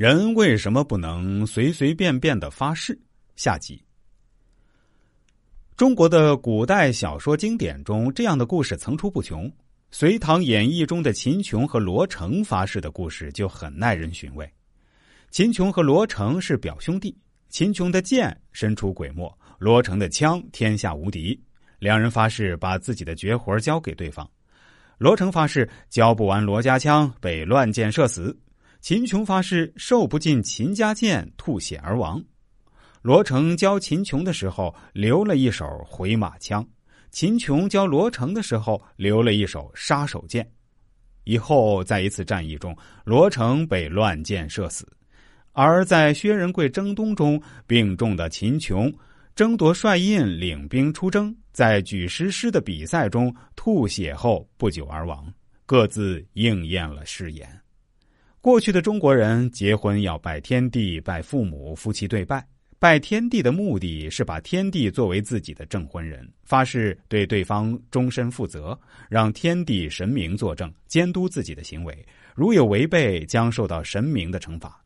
人为什么不能随随便便的发誓？下集。中国的古代小说经典中，这样的故事层出不穷。《隋唐演义》中的秦琼和罗成发誓的故事就很耐人寻味。秦琼和罗成是表兄弟，秦琼的剑神出鬼没，罗成的枪天下无敌。两人发誓把自己的绝活交给对方。罗成发誓交不完罗家枪，被乱箭射死；秦琼发誓受不尽秦家剑，吐血而亡。罗成教秦琼的时候留了一手回马枪，秦琼教罗成的时候留了一手杀手剑。以后在一次战役中，罗成被乱箭射死；而在薛仁贵征东中，病重的秦琼争夺帅印，领兵出征。在举石狮的比赛中吐血后不久而亡，各自应验了誓言。过去的中国人结婚要拜天地、拜父母，夫妻对拜。拜天地的目的是把天地作为自己的证婚人，发誓对对方终身负责，让天地神明作证，监督自己的行为。如有违背，将受到神明的惩罚。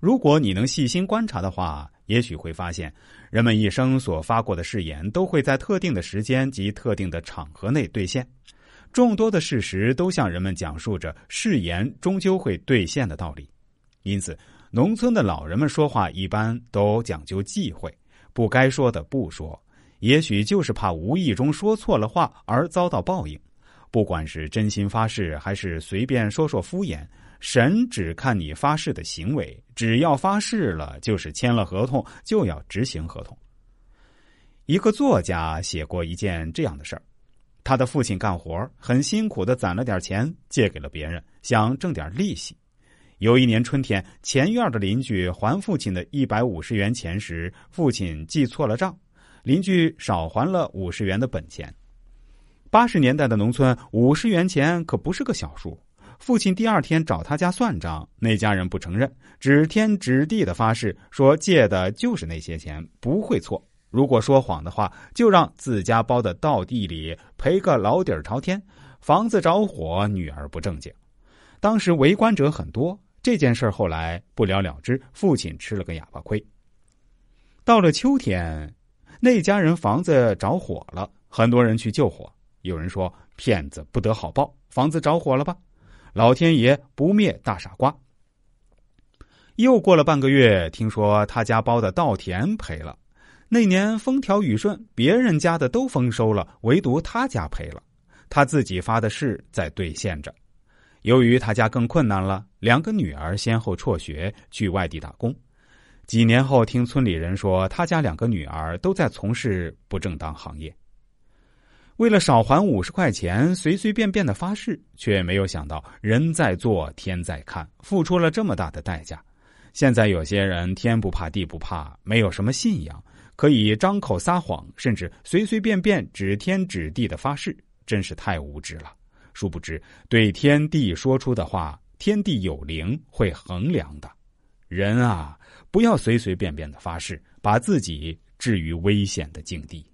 如果你能细心观察的话。也许会发现，人们一生所发过的誓言都会在特定的时间及特定的场合内兑现。众多的事实都向人们讲述着誓言终究会兑现的道理。因此，农村的老人们说话一般都讲究忌讳，不该说的不说，也许就是怕无意中说错了话而遭到报应。不管是真心发誓，还是随便说说敷衍。神只看你发誓的行为，只要发誓了，就是签了合同，就要执行合同。一个作家写过一件这样的事儿：他的父亲干活很辛苦的攒了点钱，借给了别人，想挣点利息。有一年春天，前院的邻居还父亲的一百五十元钱时，父亲记错了账，邻居少还了五十元的本钱。八十年代的农村，五十元钱可不是个小数。父亲第二天找他家算账，那家人不承认，指天指地的发誓说借的就是那些钱，不会错。如果说谎的话，就让自家包的稻地里赔个老底儿朝天，房子着火，女儿不正经。当时围观者很多，这件事后来不了了之，父亲吃了个哑巴亏。到了秋天，那家人房子着火了，很多人去救火。有人说骗子不得好报，房子着火了吧？老天爷不灭大傻瓜。又过了半个月，听说他家包的稻田赔了。那年风调雨顺，别人家的都丰收了，唯独他家赔了。他自己发的誓在兑现着。由于他家更困难了，两个女儿先后辍学去外地打工。几年后，听村里人说，他家两个女儿都在从事不正当行业。为了少还五十块钱，随随便便的发誓，却没有想到人在做天在看，付出了这么大的代价。现在有些人天不怕地不怕，没有什么信仰，可以张口撒谎，甚至随随便便指天指地的发誓，真是太无知了。殊不知，对天地说出的话，天地有灵，会衡量的。人啊，不要随随便便的发誓，把自己置于危险的境地。